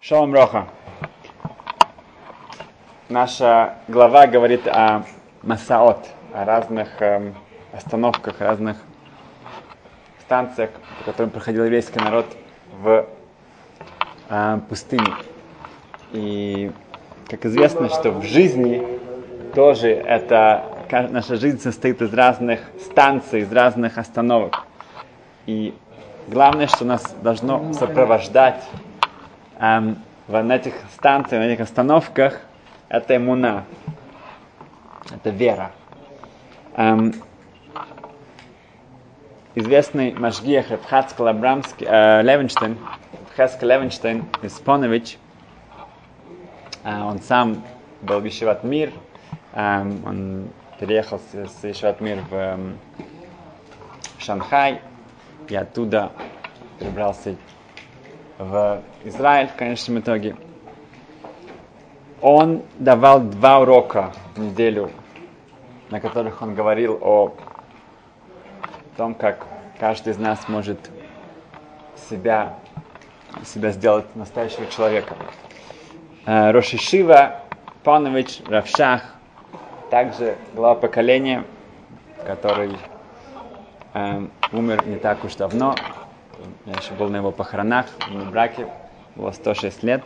Шалом Роха. Наша глава говорит о Масаот, о разных эм, остановках, разных станциях, по которым проходил еврейский народ в э, пустыне. И как известно, что в жизни тоже это наша жизнь состоит из разных станций, из разных остановок. И главное, что нас должно сопровождать эм, на этих станциях, на этих остановках, это иммуна, это вера. Эм, известный Машгиях Рабхацк Лабрамский, э, Левенштейн, Хеск Левенштейн из Понович, э, он сам был в Ишеват Мир, э, он переехал с, с Ишеват Мир в э, Шанхай, и оттуда перебрался в Израиль в конечном итоге. Он давал два урока в неделю, на которых он говорил о том, как каждый из нас может себя, себя сделать настоящего человека. Э, Рошишива, Панович, Равшах, также глава поколения, который э, умер не так уж давно, я еще был на его похоронах, в браке, было 106 лет.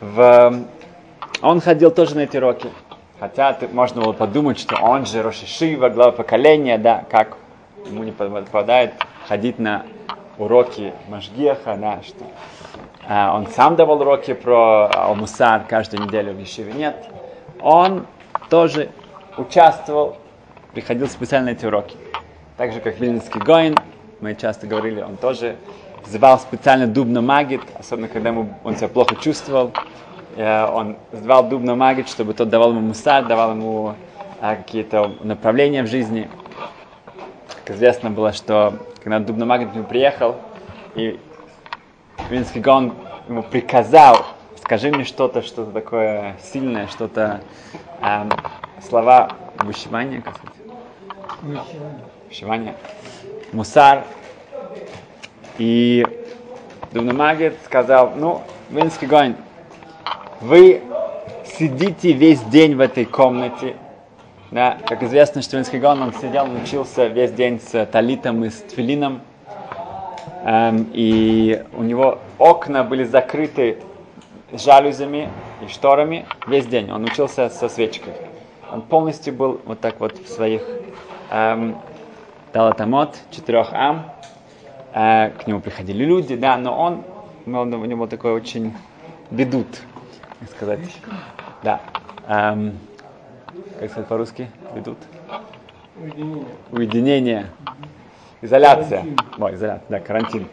В... Он ходил тоже на эти уроки. Хотя можно было подумать, что он же Рошишива, глава поколения, да, как ему не попадает ходить на уроки Машгеха, да, что а, он сам давал уроки про Алмусар каждую неделю в Ешиве. Нет, он тоже участвовал, приходил специально на эти уроки. Так же, как Вильнинский Гоин, мы часто говорили, он тоже звал специально Дубно Магит, особенно когда ему, он себя плохо чувствовал. Он звал Дубно Магит, чтобы тот давал ему мусар, давал ему а, какие-то направления в жизни. Как известно было, что когда Дубно Магит к нему приехал, и Винский Гон ему приказал, скажи мне что-то, что-то такое сильное, что-то, эм, слова вышивания, как сказать? Вышивание. Мусар. И Дубномагет сказал, ну, Винский Гойн, вы сидите весь день в этой комнате. Да, как известно, что Винский Гон, он сидел, учился весь день с талитом и с тфилином. Эм, и у него окна были закрыты жалюзями и шторами весь день. Он учился со свечкой. Он полностью был вот так вот в своих эм, Талатамот, четырех ам. Э, к нему приходили люди, да, но он, у него такой очень бедут, как сказать. Да. Эм, как сказать по-русски? Бедут? Уединение. Уединение. Изоляция. Ой, изоляция, да, карантин.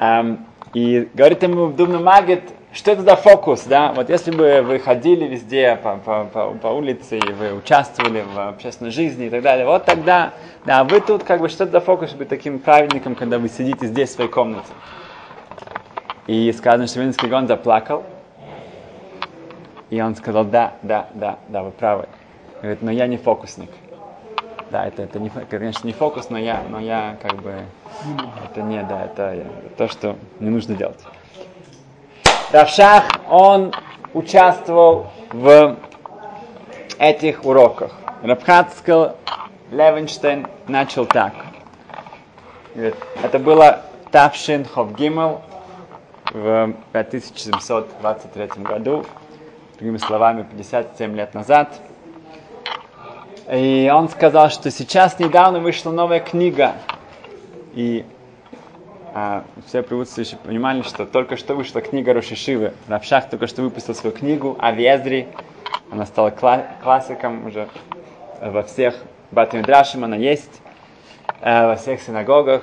Эм, и говорит ему в Дубну Магет, что это за фокус, да? Вот если бы вы ходили везде по, по, по, по улице, и вы участвовали в общественной жизни и так далее, вот тогда, да, вы тут как бы что это за фокус, быть таким праведником, когда вы сидите здесь в своей комнате. И сказано, что Винский Гон заплакал, и он сказал, да, да, да, да, вы правы. Говорит, но я не фокусник. Да, это, это не, конечно, не фокус, но я, но я как бы, это не, да, это то, что не нужно делать. Равшах, он участвовал в этих уроках. Рабхатскал Левенштейн начал так. Это было Тавшин Ховгимел в 5723 году, другими словами, 57 лет назад. И он сказал, что сейчас недавно вышла новая книга. И а, все присутствующие понимали, что только что вышла книга Рошишивы. Равшах только что выпустил свою книгу о Везре. Она стала кла- классиком уже во всех Батмидрашим, она есть э, во всех синагогах.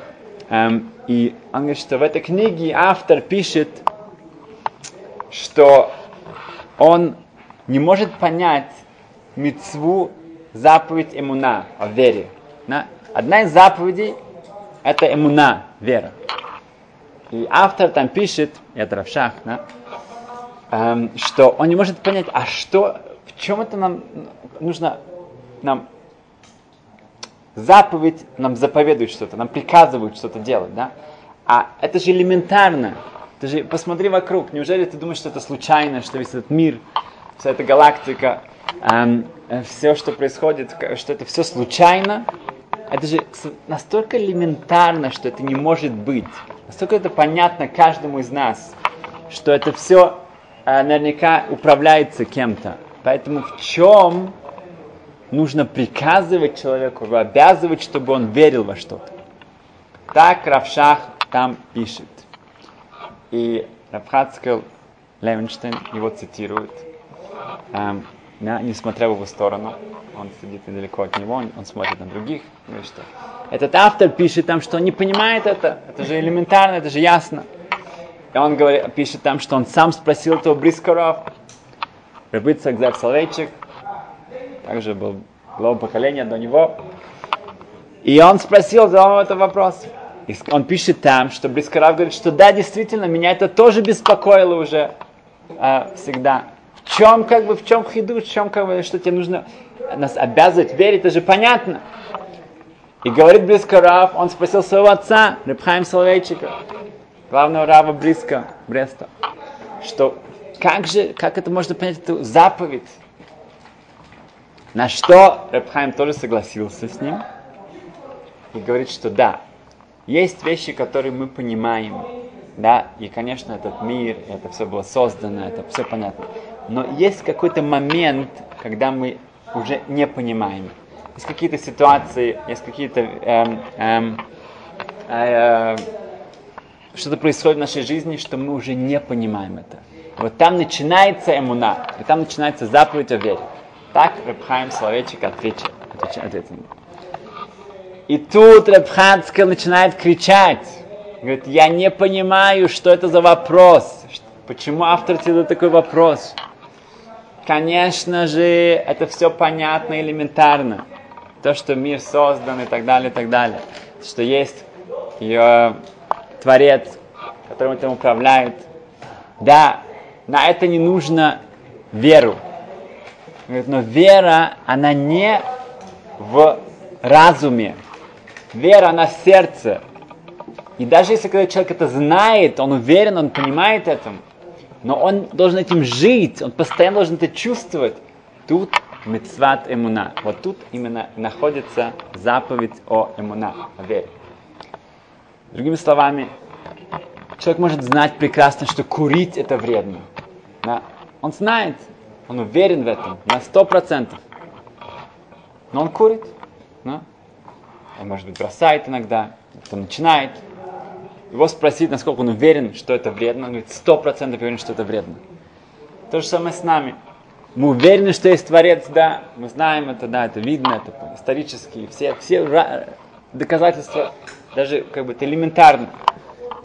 Эм, и он говорит, что в этой книге автор пишет, что он не может понять мецву заповедь эмуна о вере. Одна из заповедей – это эмуна, вера. И автор там пишет, это Равшах, да, эм, что он не может понять, а что, в чем это нам нужно, нам заповедь нам заповедует что-то, нам приказывают что-то делать, да? А это же элементарно. Ты же посмотри вокруг. Неужели ты думаешь, что это случайно, что весь этот мир, вся эта галактика, эм, все, что происходит, что это все случайно? Это же настолько элементарно, что это не может быть. Настолько это понятно каждому из нас, что это все э, наверняка управляется кем-то. Поэтому в чем нужно приказывать человеку, обязывать, чтобы он верил во что-то. Так Равшах там пишет. И Рафхацкел Левенштейн его цитирует, эм, да, несмотря в его сторону. Он сидит недалеко от него, он, он смотрит на других. Ну и что? Этот автор пишет там, что он не понимает это. Это же элементарно, это же ясно. И он говорит, пишет там, что он сам спросил этого Брискаров, Рыбыцак Зак Соловейчик, также был глава поколения до него. И он спросил, задал этот вопрос. И он пишет там, что Брискарав говорит, что да, действительно, меня это тоже беспокоило уже а, всегда. Чем, как бы, в чем хиду, в чем, как бы, что тебе нужно нас обязывать верить, это же понятно. И говорит Брискарав, он спросил своего отца, Репхайм Соловейчика, главного раба Бриска, Бреста, что как же, как это можно понять, эту заповедь? На что Рабхайм тоже согласился с ним и говорит, что да, есть вещи, которые мы понимаем, да, и, конечно, этот мир, это все было создано, это все понятно. Но есть какой-то момент, когда мы уже не понимаем. Есть какие-то ситуации, есть какие-то эм, эм, э, э, что-то происходит в нашей жизни, что мы уже не понимаем это. Вот там начинается эмуна, и там начинается заповедь о вере. Так Рабхайм Соловейчик ответил. ответил. И тут Рабханская начинает кричать. Говорит, я не понимаю, что это за вопрос. Почему автор тебе такой вопрос? Конечно же, это все понятно, элементарно. То, что мир создан и так далее, и так далее. Что есть ее Творец, которым этим управляет. Да, на это не нужно веру. Но вера, она не в разуме. Вера, она в сердце. И даже если когда человек это знает, он уверен, он понимает это, но он должен этим жить, он постоянно должен это чувствовать. Тут мецват эмуна. Вот тут именно находится заповедь о эмуна, о вере. Другими словами, человек может знать прекрасно, что курить это вредно. Да? Он знает, он уверен в этом на сто процентов. Но он курит. Да? Он, может быть, бросает иногда, потом начинает. Его спросить, насколько он уверен, что это вредно. Он говорит, сто процентов уверен, что это вредно. То же самое с нами. Мы уверены, что есть Творец, да, мы знаем это, да, это видно, это исторически, все, все доказательства, даже как бы это элементарно.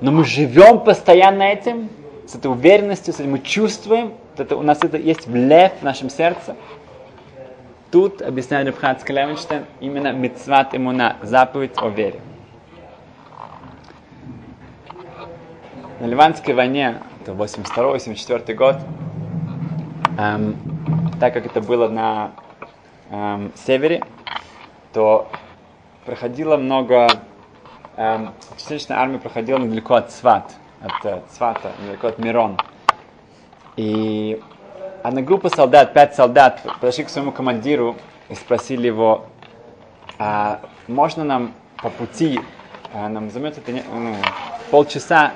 Но мы живем постоянно этим, с этой уверенностью, с этим мы чувствуем, это, у нас это есть в лев в нашем сердце. Тут, объясняет Рабхат Скалевичтен, именно мецват имуна, заповедь о вере. На Ливанской войне, это 82-84 год, эм, так как это было на эм, севере, то проходило много, эм, частичная армия проходила недалеко от Сват, от э, Цвата, недалеко от Мирон. И одна группа солдат, пять солдат, подошли к своему командиру и спросили его, а можно нам по пути, а, нам займет это ну, полчаса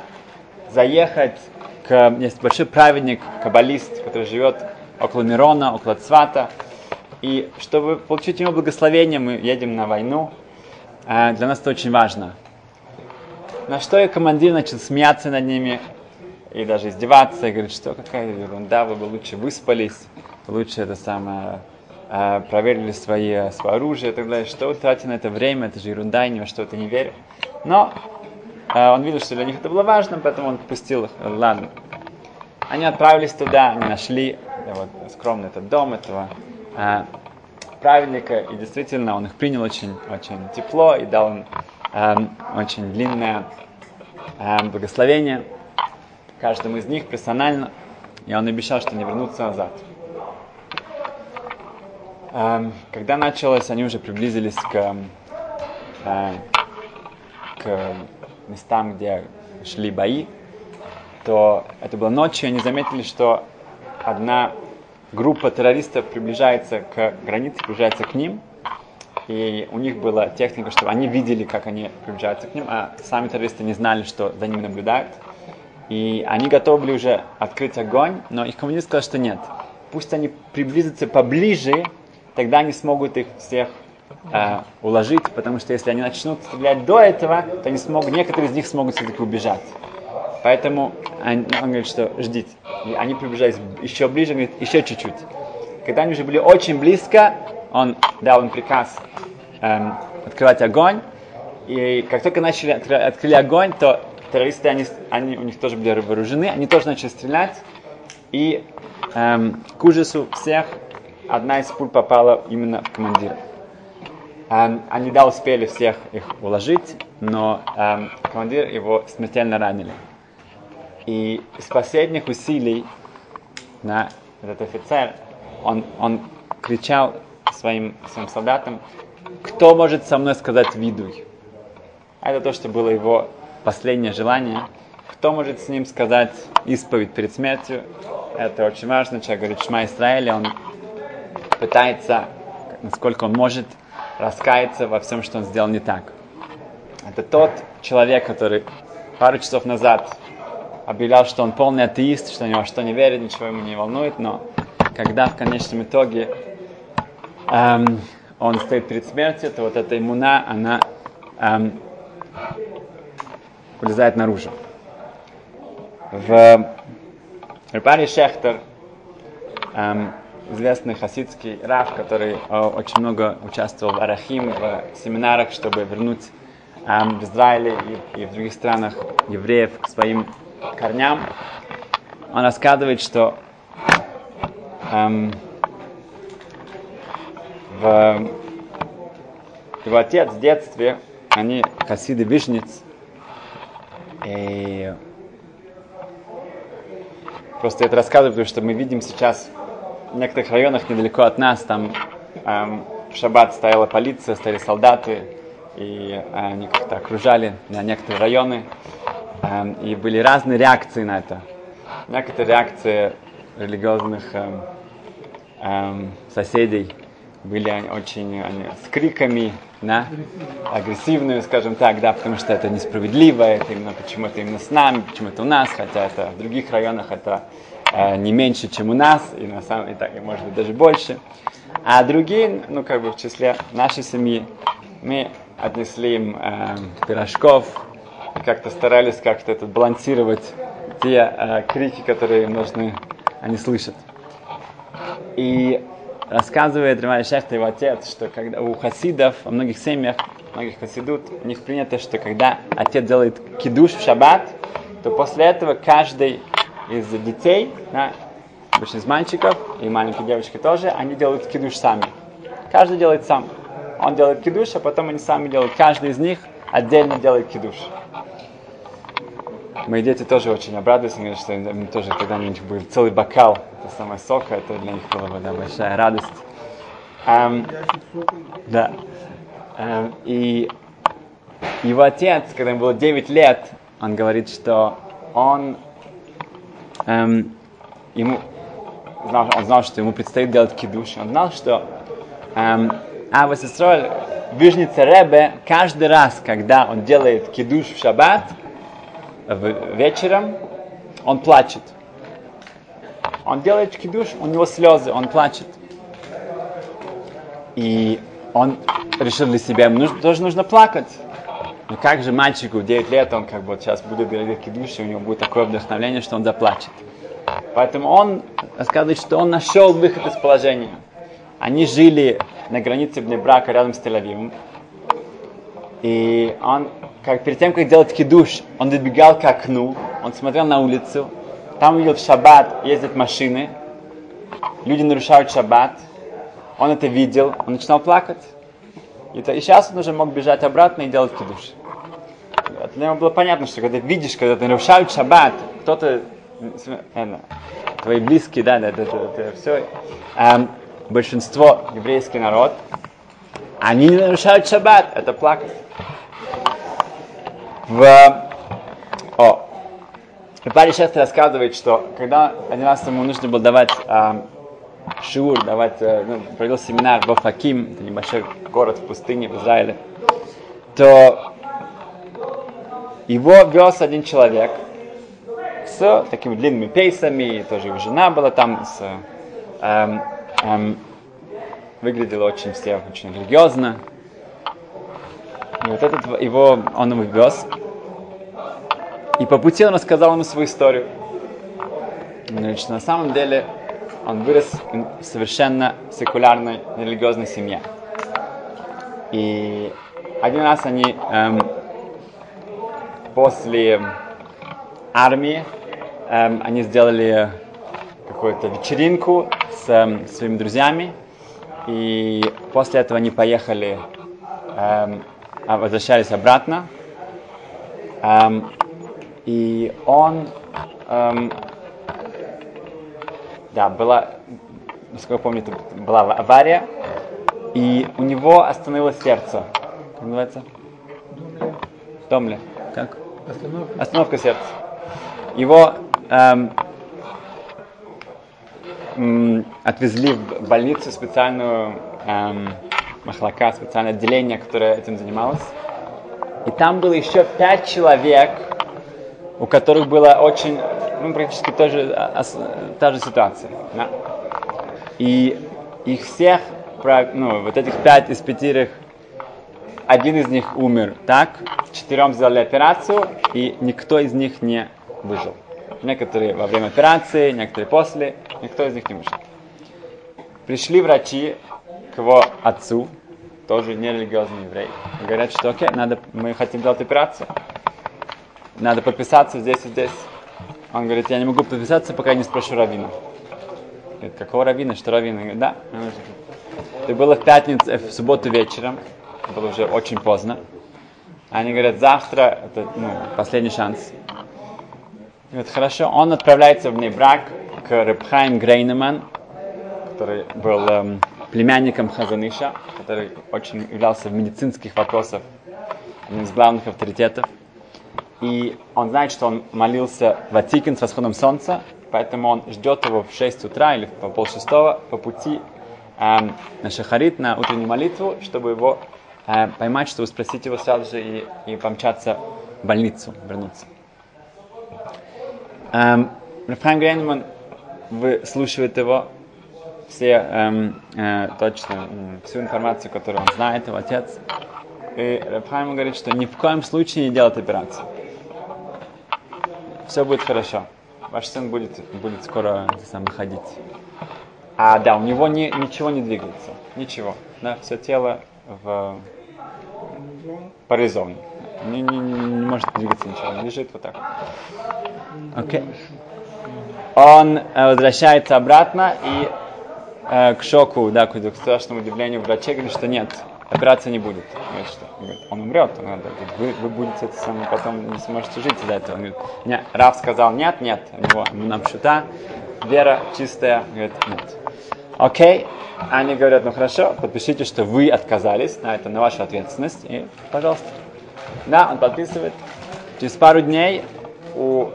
заехать к... Есть большой праведник, каббалист, который живет около Мирона, около Цвата. И чтобы получить его благословение, мы едем на войну. А, для нас это очень важно. На что и командир начал смеяться над ними и даже издеваться, и говорит, что какая ерунда, вы бы лучше выспались, лучше это самое, э, проверили свои, свое оружие и так далее, что вы тратите на это время, это же ерунда, я ни во что это не верю. Но э, он видел, что для них это было важно, поэтому он пустил их, ладно. Они отправились туда, они нашли вот, скромный этот дом этого э, праведника, и действительно он их принял очень, очень тепло и дал им Эм, очень длинное эм, благословение каждому из них персонально, и он обещал, что не вернутся назад. Эм, когда началось, они уже приблизились к, э, к местам, где шли бои, то это было ночью, они заметили, что одна группа террористов приближается к границе, приближается к ним, и у них была техника, что они видели, как они приближаются к ним, а сами террористы не знали, что за ними наблюдают. И они готовы были уже открыть огонь, но их коммунист сказал, что нет. Пусть они приблизятся поближе, тогда они смогут их всех э, уложить, потому что если они начнут стрелять до этого, то они смогут, некоторые из них смогут все-таки убежать. Поэтому он, он говорит, что ждите. И они приближались еще ближе, говорит, еще чуть-чуть. Когда они уже были очень близко, он дал им приказ эм, открывать огонь. И как только начали открыли огонь, то террористы, они, они, у них тоже были вооружены, они тоже начали стрелять. И эм, к ужасу всех одна из пуль попала именно в командира. Эм, они да успели всех их уложить, но эм, командир его смертельно ранили. И из последних усилий на этот офицер, он, он кричал своим, своим солдатам, кто может со мной сказать видуй? Это то, что было его последнее желание. Кто может с ним сказать исповедь перед смертью? Это очень важно. Человек говорит Шма Израиля, он пытается, насколько он может, раскаяться во всем, что он сделал не так. Это тот человек, который пару часов назад объявлял, что он полный атеист, что у него что не верит, ничего ему не волнует, но когда в конечном итоге эм, он стоит перед смертью, то вот эта иммуна, она эм, вылезает наружу. В Репаре Шехтер, эм, известный хасидский рав, который э, очень много участвовал в Арахим, в семинарах, чтобы вернуть эм, в Израиле и, и в других странах евреев к своим корням, он рассказывает, что эм, в, его отец в детстве, они хасиды вишниц, и просто это рассказываю, потому что мы видим сейчас в некоторых районах недалеко от нас, там эм, в шаббат стояла полиция, стояли солдаты, и они как-то окружали на некоторые районы, эм, и были разные реакции на это. Некоторые реакции религиозных эм, эм, соседей были очень они, с криками, да, агрессивные, скажем так, да, потому что это несправедливо, это именно почему-то именно с нами, почему-то у нас, хотя это в других районах это э, не меньше, чем у нас, и на самом деле, и может быть даже больше. А другие, ну как бы в числе нашей семьи, мы отнесли им э, пирожков, и как-то старались как-то этот балансировать те э, крики, которые им нужны, они слышат. И рассказывает Рамай Шехта, его отец, что когда у хасидов, во многих семьях, многих хасидут, у них принято, что когда отец делает кидуш в шаббат, то после этого каждый из детей, да, обычно из мальчиков и маленькие девочки тоже, они делают кидуш сами. Каждый делает сам. Он делает кидуш, а потом они сами делают. Каждый из них отдельно делает кидуш. Мои дети тоже очень обрадуются, говорят, что им тоже когда-нибудь будет целый бокал, это самое сока, это для них была бы да, большая радость. Um, да. Um, и его отец, когда ему было 9 лет, он говорит, что он um, ему он знал, что ему предстоит делать кидуш. Он знал, что um, Авас Исроль, Вижница Ребе, каждый раз, когда он делает кидуш в шаббат, вечером, он плачет. Он делает кидуш, у него слезы, он плачет. И он решил для себя, ему нужно, тоже нужно плакать. Но как же мальчику 9 лет, он как бы вот сейчас будет говорить кидуш, и у него будет такое вдохновление, что он заплачет. Поэтому он рассказывает, что он нашел выход из положения. Они жили на границе брака рядом с Тель-Авивом. И он как перед тем, как делать кидуш, он добегал к окну, он смотрел на улицу, там увидел в шаббат ездят машины, люди нарушают шаббат, он это видел, он начинал плакать. И, то, и сейчас он уже мог бежать обратно и делать кидуш. Для него было понятно, что когда видишь, когда ты нарушают шаббат, кто-то, это, твои близкие, да, да, это, это, это все, эм, большинство еврейский народ, они не нарушают шаббат, это плакать в, о, Парень часто рассказывает, что когда один раз ему нужно было давать а, шиур, давать, ну, провел семинар в Факим, это небольшой город в пустыне в Израиле, то его вез один человек с такими длинными пейсами, тоже его жена была там, с, эм, эм, выглядела очень все очень религиозно. И вот этот его, он его вез. И по пути он рассказал ему свою историю. Значит, на самом деле он вырос в совершенно секулярной религиозной семье. И один раз они эм, после армии эм, они сделали какую-то вечеринку с эм, своими друзьями, и после этого они поехали, эм, а, возвращались обратно, эм, и он, эм, да, была, насколько я помню, это была авария, и у него остановилось сердце. Как называется? Домля. Как? Остановка. Остановка сердца. Его эм, отвезли в больницу специальную эм, махлака, специальное отделение, которое этим занималось. И там было еще пять человек, у которых была очень, ну, практически тоже, а, та же ситуация. Да? И их всех, ну, вот этих пять из пятерых, один из них умер так, четырем сделали операцию, и никто из них не выжил. Некоторые во время операции, некоторые после, никто из них не выжил. Пришли врачи к его отцу, тоже нерелигиозный еврей, говорят, что окей, надо, мы хотим делать операцию, надо подписаться здесь и здесь. Он говорит, я не могу подписаться, пока я не спрошу равина. Говорит, какого равина, что равина? Говорит, да. Это было в пятницу, э, в субботу вечером, было уже очень поздно. Они говорят, завтра, это ну, последний шанс. Вот хорошо, он отправляется в Нейбрак к Репхайм Грейнеман, который был эм, племянником Хазаныша, который очень являлся в медицинских вопросах одним из главных авторитетов. И он знает, что он молился в Атикин с восходом солнца, поэтому он ждет его в 6 утра или по полшестого по пути эм, на Шахарит, на утреннюю молитву, чтобы его э, поймать, чтобы спросить его сразу же и, и помчаться в больницу, вернуться. Эм, Рафхайм Грейнман выслушивает его, все эм, э, точно, всю информацию, которую он знает, его отец. И Рафхайм говорит, что ни в коем случае не делать операцию. Все будет хорошо. Ваш сын будет, будет скоро сам ходить. А да, у него не, ничего не двигается. Ничего. Да, все тело в парализовано. Не, не, не может двигаться ничего. Он лежит вот так. Окей. Okay. Он э, возвращается обратно и э, к шоку, да, к страшному удивлению врачей говорит, что нет, операции не будет. Говорит, что? Говорит, он умрет, он, говорит, вы, вы будете это самое, потом не сможете жить из-за этого. Он говорит, нет, Раф сказал нет, нет, у него нам шута, вера чистая, говорит, нет. Окей, они говорят, ну хорошо, подпишите, что вы отказались, на это на вашу ответственность, и пожалуйста. Да, он подписывает. Через пару дней у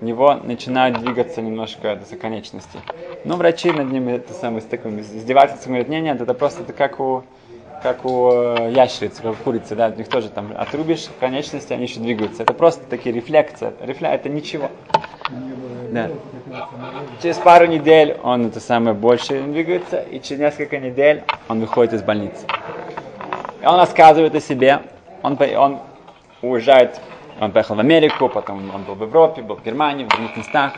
него начинают двигаться немножко до конечности. Но врачи над ним это самое с таким издевательством говорят, нет, нет, это просто это как у как у э, ящериц, как у курицы, да, у них тоже там отрубишь конечности, они еще двигаются. Это просто такие рефлексы. Рефля... Это ничего. Да. Через пару недель он это самое больше двигается, и через несколько недель он выходит из больницы. И он рассказывает о себе. Он, он уезжает, он поехал в Америку, потом он был в Европе, был в Германии, в других местах.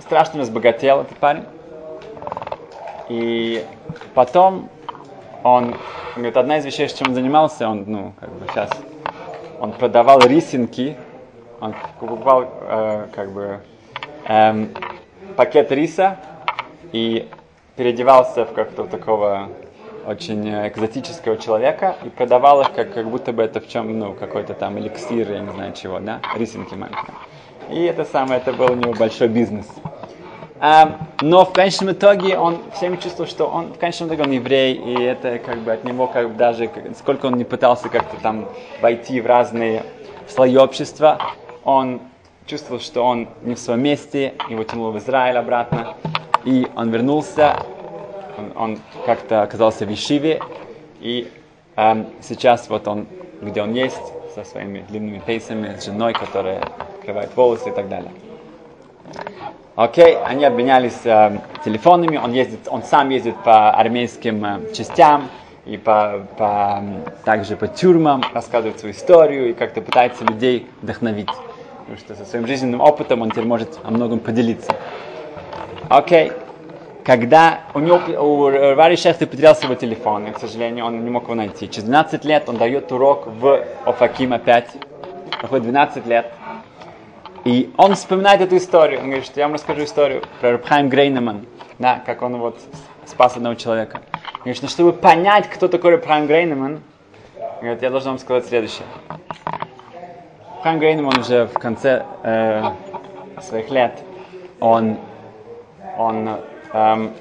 Страшно разбогател этот парень. И потом он, говорит, одна из вещей, чем он занимался, он, ну, как бы сейчас, он продавал рисинки, он покупал, э, как бы, эм, пакет риса и переодевался в как-то такого очень экзотического человека и продавал их как, как будто бы это в чем, ну, какой-то там эликсир, я не знаю чего, да, рисинки маленькие. И это самое, это был у него большой бизнес. Но в конечном итоге он всеми чувствовал, что он в конечном итоге он еврей, и это как бы от него как бы даже, сколько он не пытался как-то там войти в разные слои общества, он чувствовал, что он не в своем месте, его тянуло в Израиль обратно. И он вернулся, он, он как-то оказался в Ишиве, и эм, сейчас вот он, где он есть, со своими длинными пейсами, с женой, которая открывает волосы и так далее. Окей, они обменялись э, телефонами, он, ездит, он сам ездит по армейским э, частям и по, по, также по тюрьмам, рассказывает свою историю и как-то пытается людей вдохновить. Потому что со своим жизненным опытом он теперь может о многом поделиться. Окей, когда у него, у Рари Шехты потерялся его телефон, и, к сожалению, он не мог его найти. Через 12 лет он дает урок в Офаким опять. Проходит 12 лет. И он вспоминает эту историю. Он говорит, что я вам расскажу историю про Рабхайм Грейнеман, да, как он вот спас одного человека. Он говорит, что чтобы понять, кто такой Рабхайм Грейнеман, говорит, я должен вам сказать следующее. Рабхайм Грейнеман уже в конце э, своих лет, он, он эм,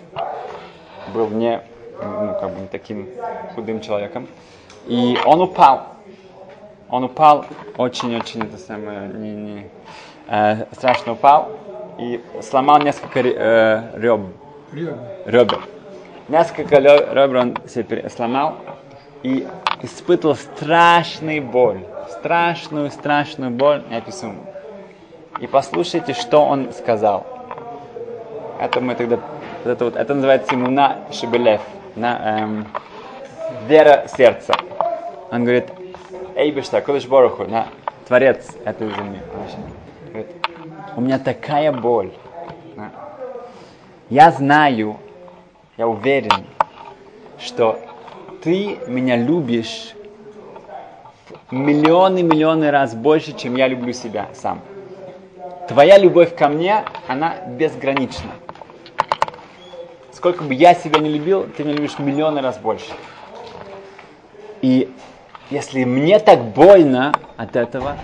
был не, ну, как бы не таким худым человеком. И он упал. Он упал очень-очень, это самое, не, не, э, страшно упал и сломал несколько э, реб, ребер. Несколько ребер он себе сломал и испытывал страшную боль. Страшную, страшную боль, я пишу. И послушайте, что он сказал. Это мы тогда, это, вот, это называется иммуна шебелев, на, эм, вера сердца. Он говорит, Эйбешта, Кодыш Бороху, на, Творец этой земли. У меня такая боль. Я знаю, я уверен, что ты меня любишь миллионы-миллионы раз больше, чем я люблю себя сам. Твоя любовь ко мне, она безгранична. Сколько бы я себя не любил, ты меня любишь миллионы раз больше. И если мне так больно от этого,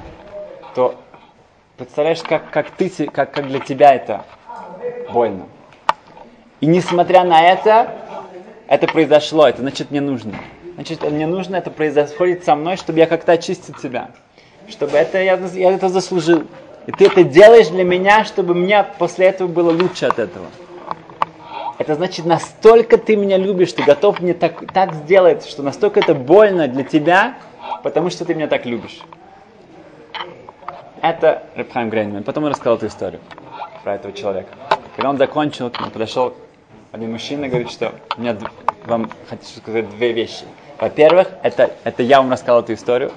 то представляешь, как, как, ты, как, как для тебя это больно. И несмотря на это, это произошло, это значит мне нужно. Значит, мне нужно, это происходит со мной, чтобы я как-то очистил себя. Чтобы это я, я это заслужил. И ты это делаешь для меня, чтобы мне после этого было лучше от этого. Это значит, настолько ты меня любишь, ты готов мне так, так сделать, что настолько это больно для тебя, потому что ты меня так любишь. Это Рабхайм Грейнман. Потом он рассказал эту историю про этого человека. Когда он закончил, к нему подошел один мужчина и говорит, что меня вам хочу сказать две вещи. Во-первых, это, это я вам рассказал эту историю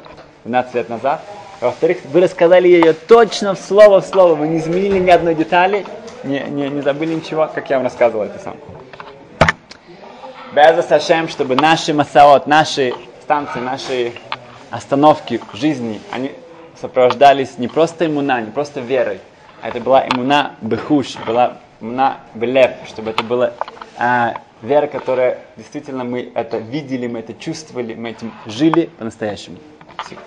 12 лет назад. Во-вторых, вы рассказали ее точно в слово в слово. Вы не изменили ни одной детали, не, не, не забыли ничего, как я вам рассказывал это сам. Без Сашем, чтобы наши масаот, наши станции, наши остановки жизни, они сопровождались не просто иммуна, не просто верой, а это была иммуна бехуш, была иммуна белев, чтобы это была а, вера, которая действительно мы это видели, мы это чувствовали, мы этим жили по-настоящему. Спасибо.